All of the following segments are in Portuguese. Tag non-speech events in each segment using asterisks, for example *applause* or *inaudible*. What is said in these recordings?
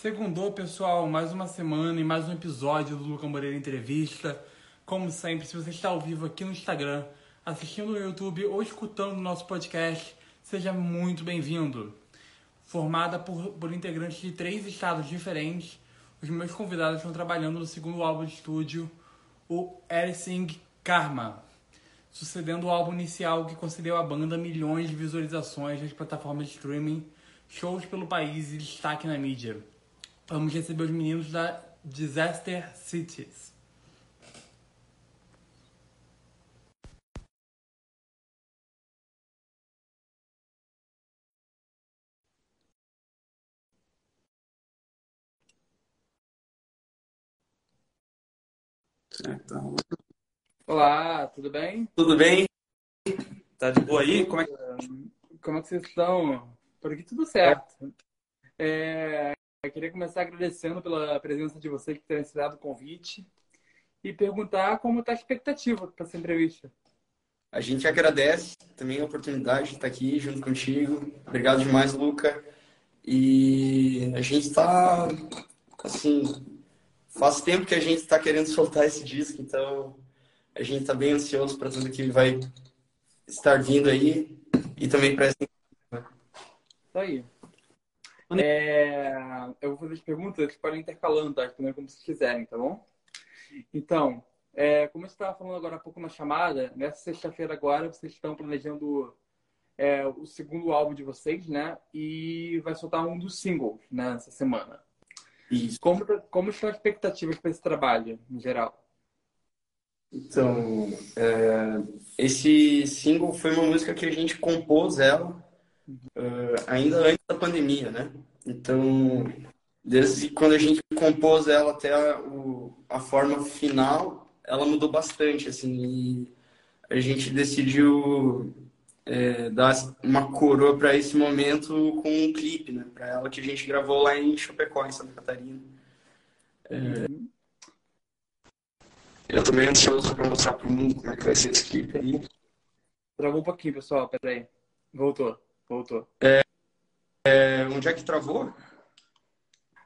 Segundou, pessoal, mais uma semana e mais um episódio do Luca Moreira Entrevista. Como sempre, se você está ao vivo aqui no Instagram, assistindo no YouTube ou escutando o nosso podcast, seja muito bem-vindo. Formada por, por integrantes de três estados diferentes, os meus convidados estão trabalhando no segundo álbum de estúdio, o Everything Karma, sucedendo o álbum inicial que concedeu à banda milhões de visualizações nas plataformas de streaming, shows pelo país e destaque na mídia. Vamos receber os meninos da Disaster Cities. Então, Olá, tudo bem? tudo bem? Tá de boa aí? Como é que... Como é que vocês estão? Por aqui tudo certo. É, eu queria começar agradecendo pela presença de vocês que terem aceitado o convite e perguntar como está a expectativa para essa entrevista. A gente agradece também a oportunidade de estar aqui junto contigo. Obrigado demais, Luca. E a gente está, assim, faz tempo que a gente está querendo soltar esse disco, então a gente está bem ansioso para tudo que vai estar vindo aí e também para essa. Isso aí. É, eu vou fazer as perguntas, vocês podem intercalando, tá? Respondendo como vocês quiserem, tá bom? Então, é, como eu estava falando agora há pouco na chamada, nessa sexta-feira agora vocês estão planejando é, o segundo álbum de vocês, né? E vai soltar um dos singles né, nessa semana. Isso. Como, como estão as expectativas para esse trabalho, em geral? Então, é, esse single foi uma música que a gente compôs ela uh, ainda antes da pandemia, né? Então, desde quando a gente compôs ela até a, o, a forma final, ela mudou bastante, assim, e a gente decidiu é, dar uma coroa para esse momento com um clipe, né? Para ela que a gente gravou lá em Chapecó, em Santa Catarina. É, eu tô meio ansioso para mostrar pro mundo como é que vai ser esse clipe aí. Travou um pouquinho, pessoal, peraí. Voltou, voltou. É, onde é que travou?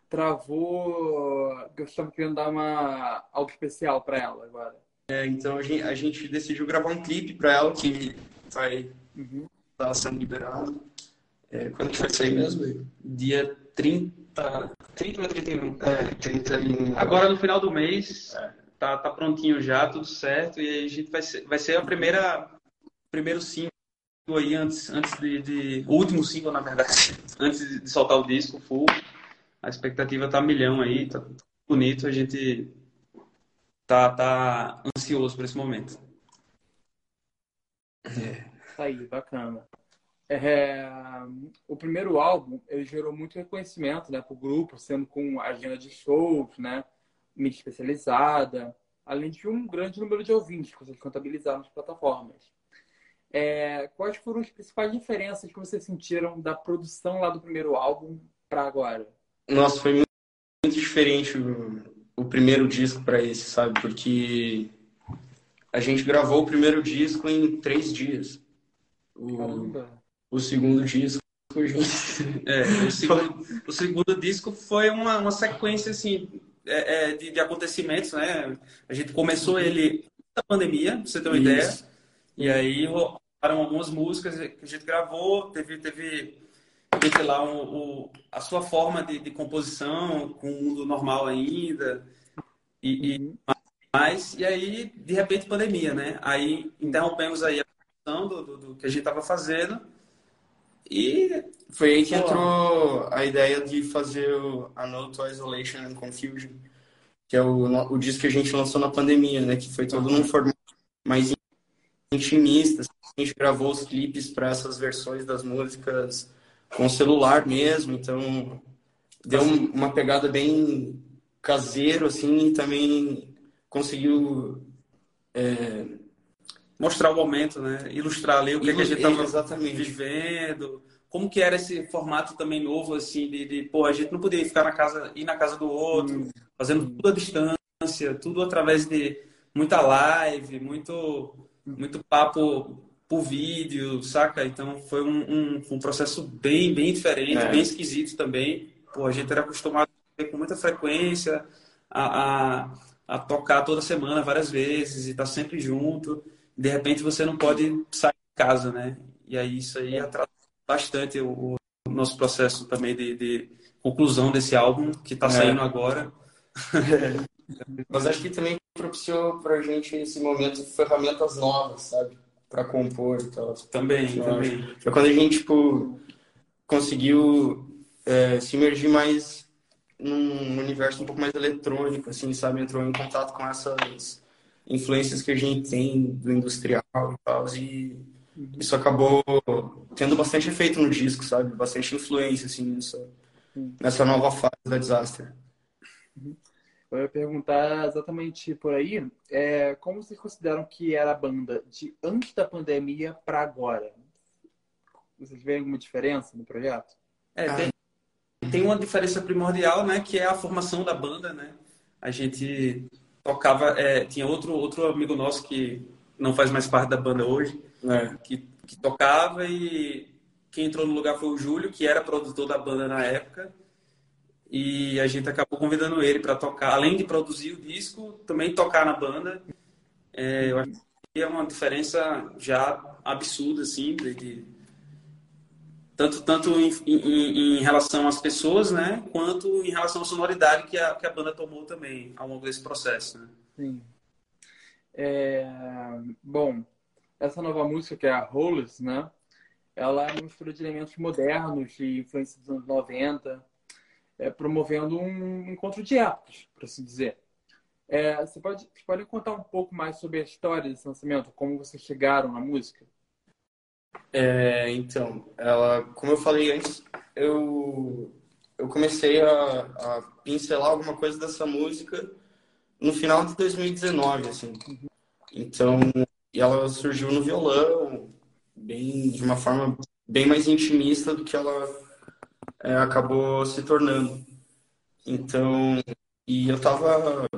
Travou. Eu estava querendo dar uma algo especial para ela agora. É, então a gente, a gente decidiu gravar um clipe para ela que vai Uhum. estar sendo liberado. É, quando que vai sair mesmo? Dia 30. 30 ou 31? É, 31. Agora no final do mês, É. tá, tá prontinho já, tudo certo, e aí a gente vai ser, vai ser a primeira primeiro single aí antes, antes de, de- O último single, na verdade, *laughs* antes de soltar o disco full. A expectativa tá milhão aí, tá bonito, a gente tá, tá ansioso por esse momento. Tá aí, bacana. É, o primeiro álbum ele gerou muito reconhecimento né, para o grupo, sendo com agenda de shows, né, mídia especializada, além de um grande número de ouvintes que vocês contabilizaram nas plataformas. É, quais foram as principais diferenças que vocês sentiram da produção lá do primeiro álbum para agora? Nossa, foi muito, muito diferente o, o primeiro disco para esse, sabe? Porque a gente gravou o primeiro disco em três dias. O, Caramba! o segundo disco. *laughs* É, o segundo, o segundo disco foi uma, uma sequência assim é, é, de, de acontecimentos, né? A gente começou ele na pandemia, pra você ter uma ideia. Isso. E aí algumas músicas que a gente gravou, teve, teve, teve lá o, o- a sua forma de, de composição com o mundo normal ainda e, e mais. E aí, de repente, pandemia, né? Aí interrompemos aí a produção do, do, do que a gente estava fazendo e Foi aí que entrou a ideia de fazer o A Note to Isolation and Confusion, que é o, no- o disco que a gente lançou na pandemia, né? Que foi todo num formato mais intimista. A gente gravou os clipes para essas versões das músicas com celular mesmo, então deu um- uma pegada bem caseiro, assim, e também conseguiu é, mostrar o momento, né? Ilustrar ali o que, é que a gente estava vivendo, como que era esse formato também novo, assim, de, de pô, a gente não podia ficar na casa, ir na casa do outro, fazendo tudo à distância, tudo através de muita live, muito, muito papo por vídeo, saca? Então foi um, um, um processo bem, bem diferente, É. bem esquisito também. Pô, a gente era acostumado com muita frequência, a, a, a, tocar toda semana, várias vezes, e estar tá sempre junto. De repente você não pode sair de casa, né? E aí isso aí atrasa bastante o, o nosso processo também de, de, conclusão desse álbum que está é. saindo agora. *laughs* Mas acho que também propiciou para a gente esse momento ferramentas novas, sabe? Para compor e tal. Também, também. Foi quando a gente, tipo, conseguiu é, se imergir mais num universo um pouco mais eletrônico, assim, sabe? Entrou em contato com essas influências que a gente tem do industrial e tal, e isso acabou tendo bastante efeito no disco, sabe? Bastante influência, assim, nessa, nessa nova fase da Disaster. Uhum. Eu ia perguntar exatamente por aí, é, como vocês consideram que era a banda de antes da pandemia para agora? Vocês veem alguma diferença no projeto? É, tem, tem uma diferença primordial, né, que é a formação da banda, né? A gente tocava, é, tinha outro outro amigo nosso que não faz mais parte da banda hoje, é. que, que tocava e quem entrou no lugar foi o Júlio, que era produtor da banda na época. E a gente acabou convidando ele para tocar, além de produzir o disco, também tocar na banda. É, eu acho que é uma diferença já absurda, assim, de, de tanto, tanto em, em, em, relação às pessoas, né, quanto em relação à sonoridade que a, que a banda tomou também ao longo desse processo. Né? Sim. É, bom, essa nova música que é a Hollis, né, ela é uma mistura de elementos modernos, de influência dos anos 90, é, promovendo um encontro de épocas, por assim dizer. É, você, pode, você pode contar um pouco mais sobre a história desse lançamento, como vocês chegaram na música? É, então, ela, como eu falei antes, eu, eu comecei a, a, pincelar alguma coisa dessa música no final de 2019, assim. Então, e ela surgiu no violão, bem de uma forma bem mais intimista do que ela é, acabou se tornando. Então, e eu tava.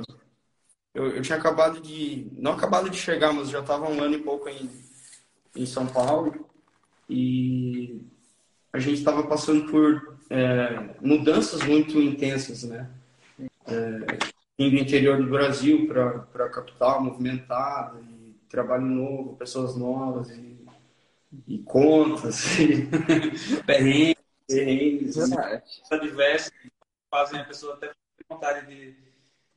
Eu, eu tinha acabado de. Não acabado de chegar, mas já tava um ano e pouco em, em São Paulo. E a gente estava passando por é, mudanças muito intensas, né? É, indo do interior do Brasil para a capital movimentada, e trabalho novo, pessoas novas, e, e contas, *laughs* e perrengues perrengues, adversos, fazem a pessoa até ter vontade de,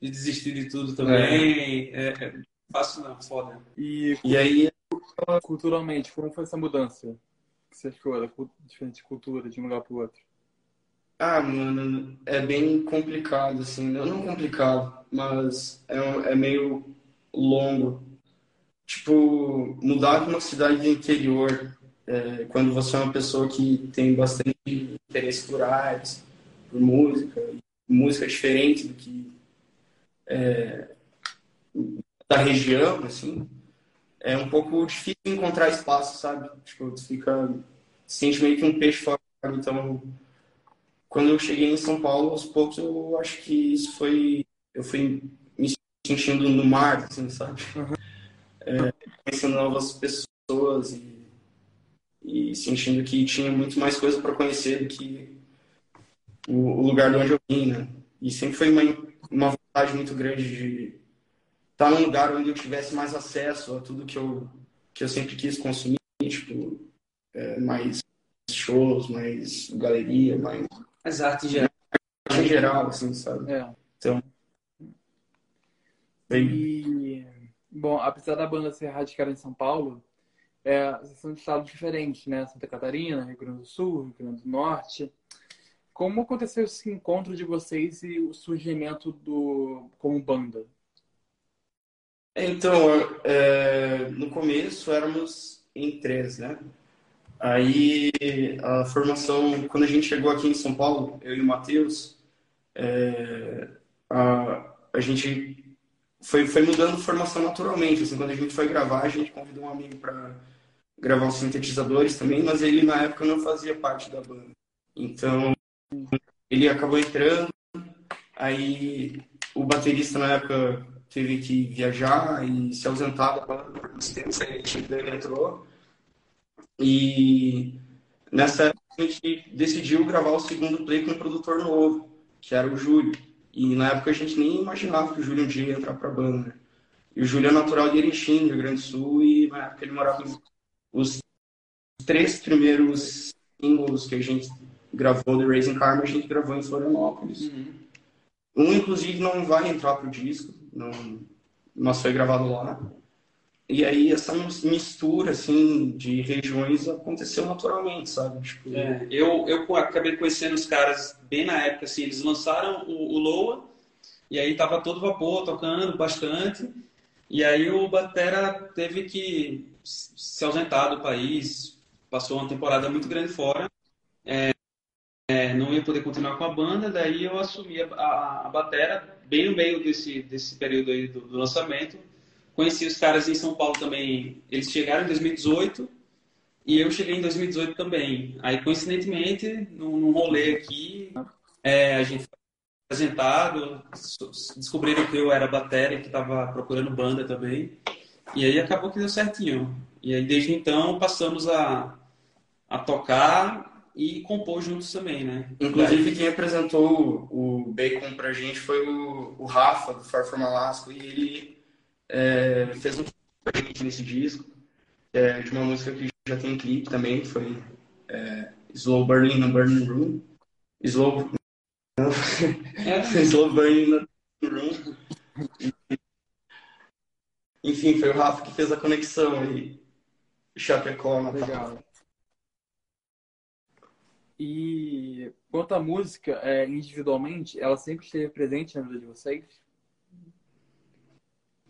de desistir de tudo também. É, é, é fácil não, foda. E, e aí, culturalmente, como foi essa mudança? que você achou da diferente cultura de um lugar para o outro? Ah, mano, é bem complicado, assim. Não, não complicado, mas é, é meio longo. Tipo, mudar de uma cidade do interior é, quando você é uma pessoa que tem bastante interesse por artes, por música, música diferente do que é, da região, assim, é um pouco difícil encontrar espaço, sabe? Tipo, tu fica, sente meio que um peixe fora. Então, quando eu cheguei em São Paulo, aos poucos eu acho que isso foi, eu fui me sentindo no mar, assim, sabe? Uhum. É, conhecendo novas pessoas e e sentindo que tinha muito mais coisa para conhecer do que o, lugar de onde eu vim, né? E sempre foi uma, uma vontade muito grande de estar num lugar onde eu tivesse mais acesso a tudo que eu, que eu sempre quis consumir, tipo, é, mais shows, mais galeria, mais... Mais arte em geral. Em geral, assim, sabe? É. Então... E, bom, apesar da banda ser radicada em São Paulo, é, são estados diferentes, né? Santa Catarina, Rio Grande do Sul, Rio Grande do Norte. Como aconteceu esse encontro de vocês e o surgimento do como banda? Então, é, no começo éramos em três, né? Aí a formação, quando a gente chegou aqui em São Paulo, eu e o Matheus, é, a, a gente foi, foi mudando formação naturalmente. Assim, quando a gente foi gravar, a gente convidou um amigo para gravar os sintetizadores também, mas ele na época não fazia parte da banda. Então ele acabou entrando, aí o baterista na época teve que viajar e se ausentar da banda por uns tempos, aí ele entrou. E nessa época a gente decidiu gravar o segundo play com um produtor novo, que era o Júlio. E na época a gente nem imaginava que o Júlio um dia ia entrar pra banda? E o Júlio é natural de Erechim, Rio Grande do Sul, e na época ele morava em... Os três primeiros singles que a gente gravou do Raising Karma, a gente gravou em Florianópolis. Uhum. Um, inclusive, não vai entrar pro disco, não... mas foi gravado lá. E aí essa mistura, assim, de regiões aconteceu naturalmente, sabe? Tipo... É, eu, eu acabei conhecendo os caras bem na época, assim, eles lançaram o, o Loa, e aí tava todo vapor, tocando bastante, e aí o Batera teve que se ausentar do país, passou uma temporada muito grande fora, é, é, não ia poder continuar com a banda, daí eu assumi a, a, a batera bem no meio desse, desse período aí do, do lançamento, Conheci os caras em São Paulo também. Eles chegaram em 2018 e eu cheguei em 2018 também. Aí, coincidentemente, num, num rolê aqui, é, a gente apresentado, descobriram que eu era bateria, que estava procurando banda também. E aí acabou que deu certinho. E aí, desde então, passamos a, a tocar e compor juntos também, né? Inclusive, quem apresentou o Bacon pra gente foi o, o Rafa, do Far From Alaska, e ele é, fez um clipe nesse disco, é, de uma música que já tem clipe também, que foi é, Slow Burning no Burning Room. Slow, é. Burning Room. Enfim, foi o Rafa que fez a conexão aí. Chapecó, Natal. Legal. E quanto à música, é, individualmente, ela sempre esteve presente na vida de vocês?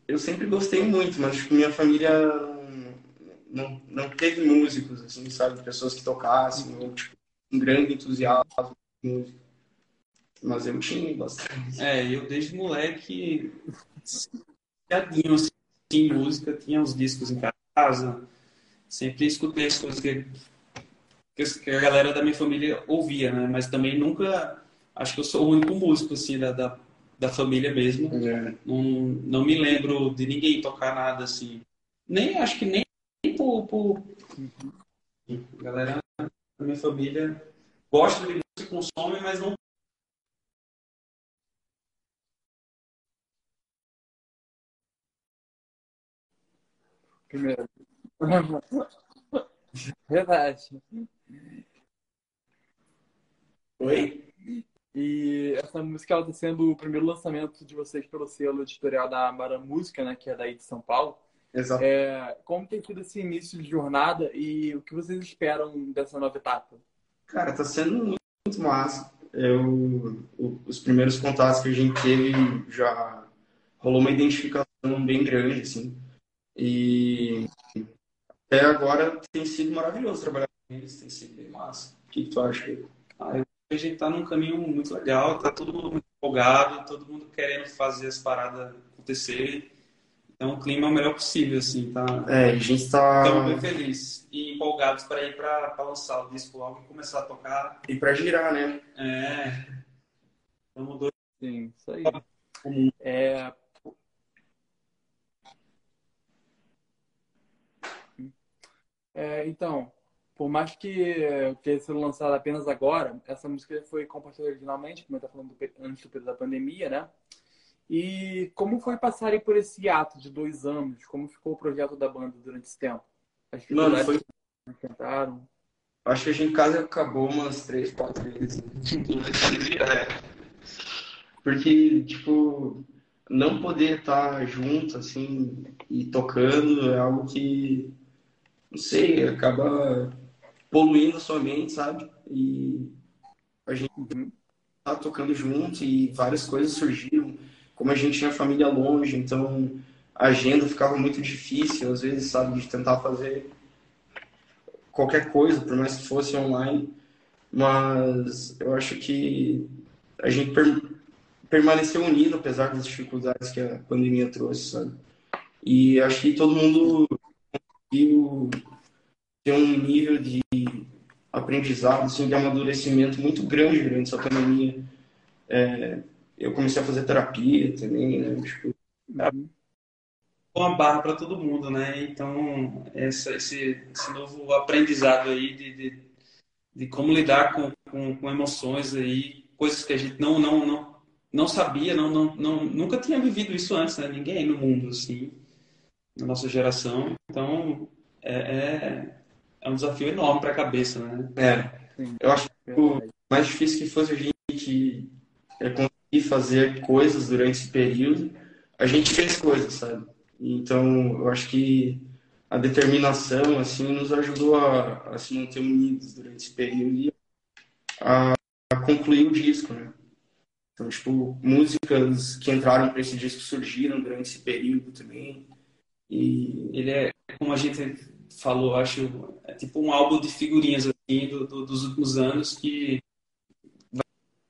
eu sempre gostei muito, mas tipo, minha família não, não teve músicos, assim, sabe? Pessoas que tocassem, ou tipo, um grande entusiasmo de música. Mas eu tinha bastante. É, eu desde moleque tinha assim, música, tinha os discos em casa, sempre escutei as coisas que, que a galera da minha família ouvia, né? Mas também nunca, acho que eu sou o único músico, assim, da, da da família mesmo. É. Não, não me lembro de ninguém tocar nada assim. Nem, acho que nem por, por... A galera da minha família gosta de música, consome, mas não Primeiro. *laughs* Verdade. Oi? E essa música está sendo o primeiro lançamento de vocês pelo selo editorial da Mara Música, né, que é daí de São Paulo. Exato. É, como tem sido esse início de jornada e o que vocês esperam dessa nova etapa? Cara, tá sendo muito, muito massa. Eu, os primeiros contatos que a gente teve já rolou uma identificação bem grande, assim. E até agora tem sido maravilhoso trabalhar com eles, tem sido bem massa. O que, que tu acha? Ah, eu a gente está num caminho muito legal, tá todo mundo muito empolgado, todo mundo querendo fazer as paradas acontecerem. Então o clima é o melhor possível, assim, tá? É, a gente está Estamos bem felizes e empolgados para ir para lançar o disco logo e começar a tocar. E para girar, né? É. Vamos dois. Sim, isso aí. É... É, então, por mais que tenha sido lançada apenas agora, essa música foi composta originalmente, como eu estava falando antes do período da pandemia, né? E como foi passarem por esse ato de dois anos? Como ficou o projeto da banda durante esse tempo? As Mano, foi... Acho que a gente quase acabou umas três, quatro vezes. É. Porque, tipo, não poder estar junto, assim, e tocando é algo que, não sei, acaba poluindo a sua mente, sabe? E a gente tá tocando junto e várias coisas surgiram. Como a gente tinha família longe, então a agenda ficava muito difícil, às vezes, sabe, de tentar fazer qualquer coisa, por mais que fosse online. Mas eu acho que a gente per permaneceu unido, apesar das dificuldades que a pandemia trouxe, sabe? E acho que todo mundo conseguiu ter um nível de aprendizado, assim, de amadurecimento muito grande durante essa pandemia. É, eu comecei a fazer terapia também, né? Tipo, uma barra para todo mundo, né? Então, essa, esse, esse novo aprendizado aí de, de, de como lidar com, com, com, emoções aí coisas que a gente não, não, não, não sabia, não, não, não, nunca tinha vivido isso antes, né? Ninguém no mundo, assim, na nossa geração. Então, é, é, é um desafio enorme para a cabeça, né? É. Eu acho que o mais difícil que fosse a gente é conseguir fazer coisas durante esse período, a gente fez coisas, sabe? Então, eu acho que a determinação, assim, nos ajudou a, a se manter unidos durante esse período e a, a concluir o disco, né? Então, tipo, músicas que entraram para esse disco surgiram durante esse período também. E ele é, como a gente falou, acho, é tipo um álbum de figurinhas assim, do, do, dos últimos anos que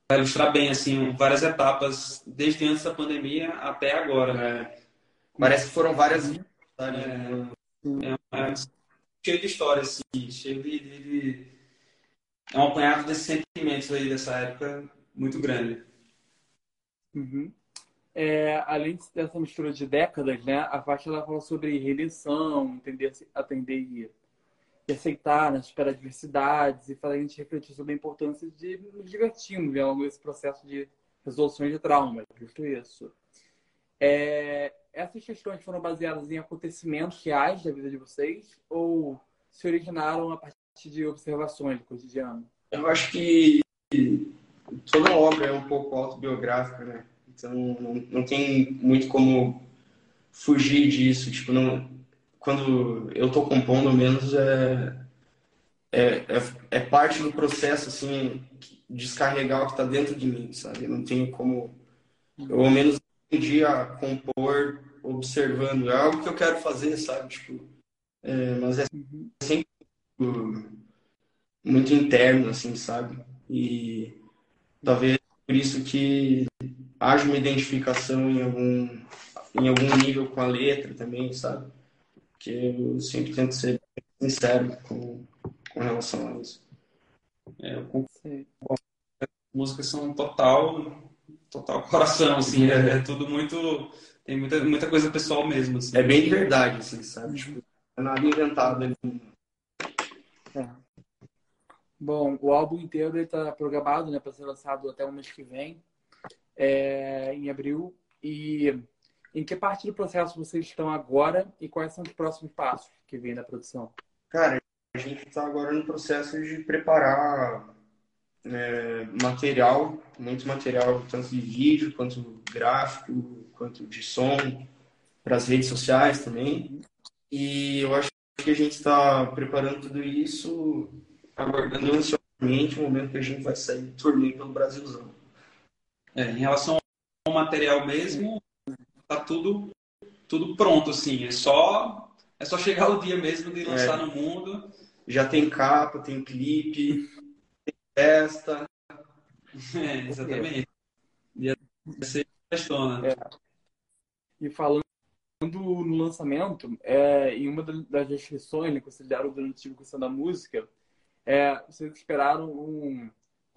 vai ilustrar bem assim várias etapas desde antes da pandemia até agora. Né? Parece que foram várias É, é, é, cheio de histórias, assim, cheio de, de, de, É um apanhado desses sentimentos aí dessa época muito grande. Uhum. É, além dessa mistura de décadas, né, a faixa ela fala sobre redenção, entender, atender e, e aceitar, né, superar adversidades e fazer a gente refletir sobre a importância de nos divertirmos né, ao longo desse processo de resolução de traumas, justo isso. É, essas questões foram baseadas em acontecimentos reais da vida de vocês ou se originaram a partir de observações do cotidiano? Eu acho que toda obra é um pouco autobiográfica, né? Então não, não tem muito como fugir disso. Tipo, não, quando eu estou compondo, menos é, é, é, é, parte do processo, assim, descarregar o que está dentro de mim, sabe? Eu não tenho como, eu ao menos aprendi a compor observando. É algo que eu quero fazer, sabe? Tipo, é, mas é sempre muito interno, assim, sabe? E talvez por isso que haja uma identificação em algum, em algum nível com a letra também, sabe? Porque eu sempre tento ser sincero com, com relação a isso. É, eu As músicas são total, total *laughs* coração, assim, é, é, tudo muito. Tem muita, muita coisa pessoal mesmo. Assim. É bem de verdade, assim, sabe? Tipo, é nada inventado ali. É. Bom, o álbum inteiro está programado né, para ser lançado até o mês que vem, é, em abril. E em que parte do processo vocês estão agora e quais são os próximos passos que vêm da produção? Cara, a gente está agora no processo de preparar é, material, muito material, tanto de vídeo, quanto gráfico, quanto de som, para as redes sociais também. E eu acho que a gente está preparando tudo isso aguardando ansiosamente o momento que a gente vai sair turnê pelo Brasilzão. É, em relação ao material mesmo, tá tudo tudo pronto assim, é só é só chegar o dia mesmo de lançar é. no mundo. Já tem capa, tem clipe, tem festa. *laughs* É, exatamente. Ia ser festona. É. E falando no lançamento, é, em uma das restrições né, consideradas durante a discussão da música, é, vocês esperaram um,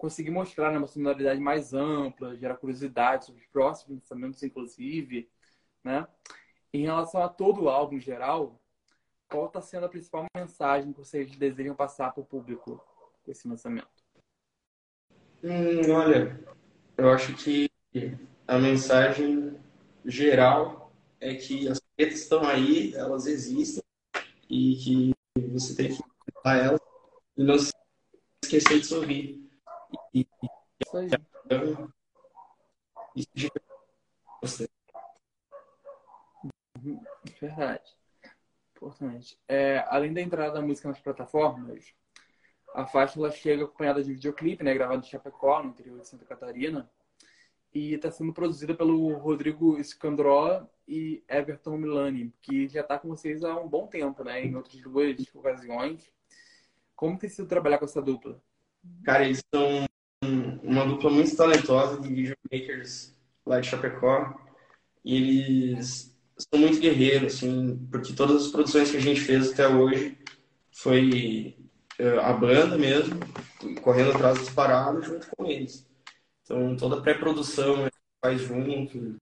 conseguir mostrar né, uma sonoridade mais ampla, gerar curiosidade sobre os próximos lançamentos, inclusive, né? Em relação a todo o álbum em geral, qual está sendo a principal mensagem que vocês desejam passar para o público com esse lançamento? Hum, olha, eu acho que a mensagem geral é que as pretas estão aí, elas existem e que você tem que a elas e não se esquecer de sorrir. E, Isso aí. Isso você. Uhum, verdade. Importante. É, além da entrada da música nas plataformas, a faixa ela chega acompanhada de videoclipe, né, gravado em Chapecó, no interior de Santa Catarina, e está sendo produzida pelo Rodrigo Scandró e Everton Milani, que já está com vocês há um bom tempo, né, em outras duas ocasiões. Como tem sido trabalhar com essa dupla? Cara, eles são uma dupla muito talentosa de videomakers lá de Chapecó. E eles são muito guerreiros, assim, porque todas as produções que a gente fez até hoje foi uh, a banda mesmo, correndo atrás dos parados junto com eles. Então, toda a pré-produção faz junto.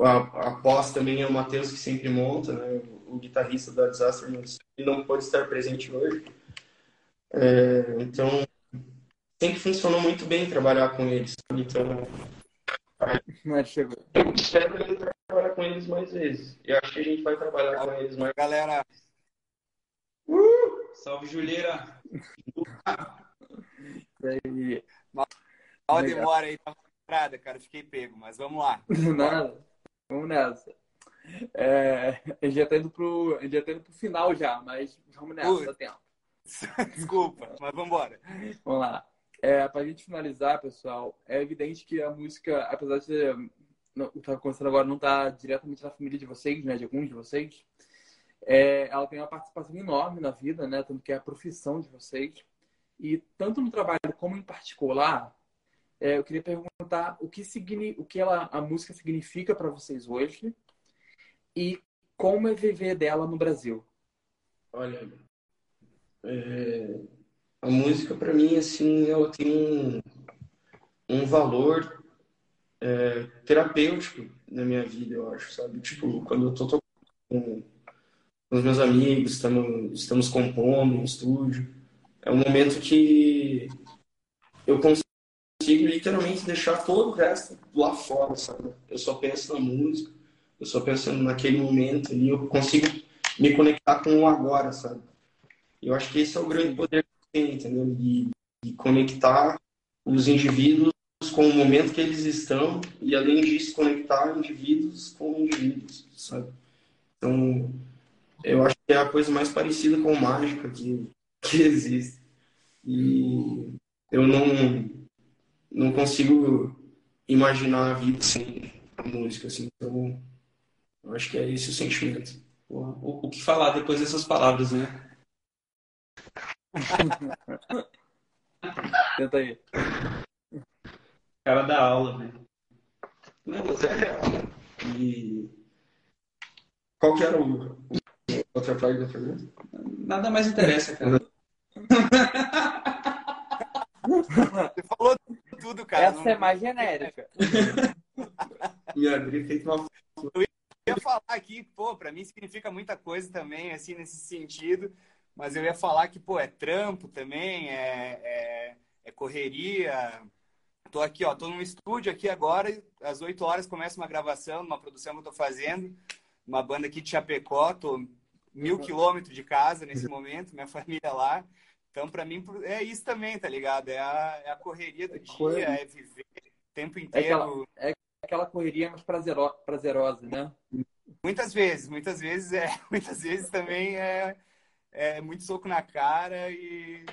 A, a pós também é o Matheus que sempre monta, né? o, guitarrista da Disaster, ele não pode estar presente hoje é, então, sempre funcionou muito bem trabalhar com eles. Então, mas chegou. Eu espero trabalhar com eles mais vezes. Eu acho que a gente vai trabalhar com eles mais Galera, Uh! Salve, Juliera! E... mal demora aí pra entrada, cara. Fiquei pego, mas vamos lá. *laughs* Nada. Vamos nessa. É, a gente já tá indo pro, já tá indo pro final já, mas vamos nessa, Ui. dá tempo. *laughs* Desculpa, mas vamos embora. Vamos lá. É, pra gente finalizar, pessoal, é evidente que a música, apesar de não, o que tá acontecendo agora não tá diretamente na família de vocês, né, de alguns de vocês, é, ela tem uma participação enorme na vida, né, tanto que é a profissão de vocês. E tanto no trabalho como em particular, é, eu queria perguntar o que, signi, o que ela, a música significa para vocês hoje e como é viver dela no Brasil. Olha, é, a música para mim assim ela tem um, um valor é, terapêutico na minha vida, eu acho, sabe? Tipo, quando eu tô tocando com, os meus amigos, estamos, estamos compondo no estúdio, é um momento que eu consigo literalmente deixar todo o resto lá fora, sabe? Eu só penso na música, eu só penso naquele momento ali, eu consigo me conectar com o agora, sabe? Eu acho que esse é o grande poder entendeu? De, de conectar os indivíduos com o momento que eles estão e, além disso, conectar indivíduos com indivíduos, sabe? Então, eu acho que é a coisa mais parecida com mágica que, *laughs* que existe. E eu não, não consigo imaginar a vida sem a música, assim. Então, eu acho que é esse o sentimento. O, o que falar depois dessas palavras, né? *laughs* Tenta aí. Cara da aula, velho. Não, mas é real. E qual que era o, outra parte da pergunta? Nada mais interessa, cara. *laughs* Você falou tudo, cara. Essa é mais genérica. Me abri feito uma Eu ia falar aqui, pô, pra mim significa muita coisa também, assim, nesse sentido. Mas eu ia falar que, pô, é trampo também, é, é, é correria. Tô aqui, ó, tô num estúdio aqui agora, às 8 horas começa uma gravação, uma produção que eu tô fazendo, uma banda aqui de Chapecó, tô mil quilômetros de casa nesse momento, minha *laughs* família lá. Então, pra mim, é isso também, tá ligado? É a, é a correria do dia, é viver o tempo É inteiro. aquela, é aquela correria mais prazero, prazerosa, né? Muitas vezes, muitas vezes é, *laughs* muitas vezes também é, é muito soco na cara e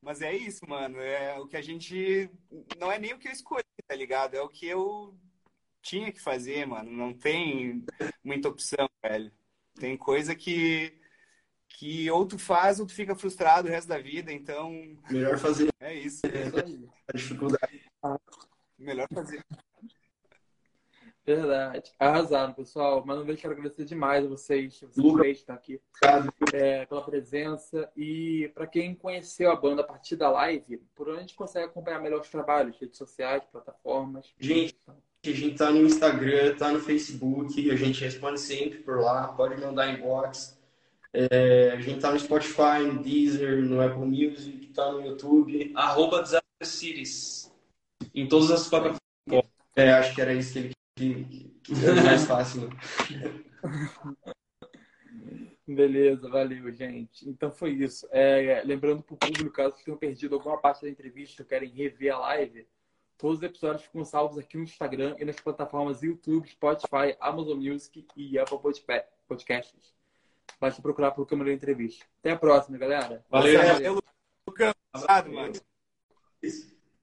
mas é isso, mano, é o que a gente não é nem o que eu escolhi, tá ligado? É o que eu tinha que fazer, mano. Não tem muita opção, velho. Tem coisa que que ou tu faz ou tu fica frustrado o resto da vida, então melhor fazer é isso. Isso aí. a dificuldade. Melhor fazer. Verdade. Arrasaram, pessoal. Mas não deixe de agradecer demais a vocês, vocês Luca. três que estão aqui, é, pela presença. E para quem conheceu a banda a partir da live, por onde a gente consegue acompanhar melhor os trabalhos? Redes sociais, plataformas? Gente, A gente tá no Instagram, tá no Facebook, a gente responde sempre por lá, pode mandar inbox. É, a gente tá no Spotify, no Deezer, no Apple Music, tá no YouTube. Arroba Cities. Em todas as plataformas. É, acho que era isso que ele que, que era mais fácil. né? *laughs* Beleza, valeu, gente. Então foi isso. É, lembrando para o público, caso tenham perdido alguma parte da entrevista ou querem rever a live, todos os episódios ficam salvos aqui no Instagram e nas plataformas YouTube, Spotify, Amazon Music e Apple Podcasts. Basta procurar pelo Câmara Entrevista. Até a próxima, galera. Valeu. Valeu, Lucão. Obrigado, mano. Isso.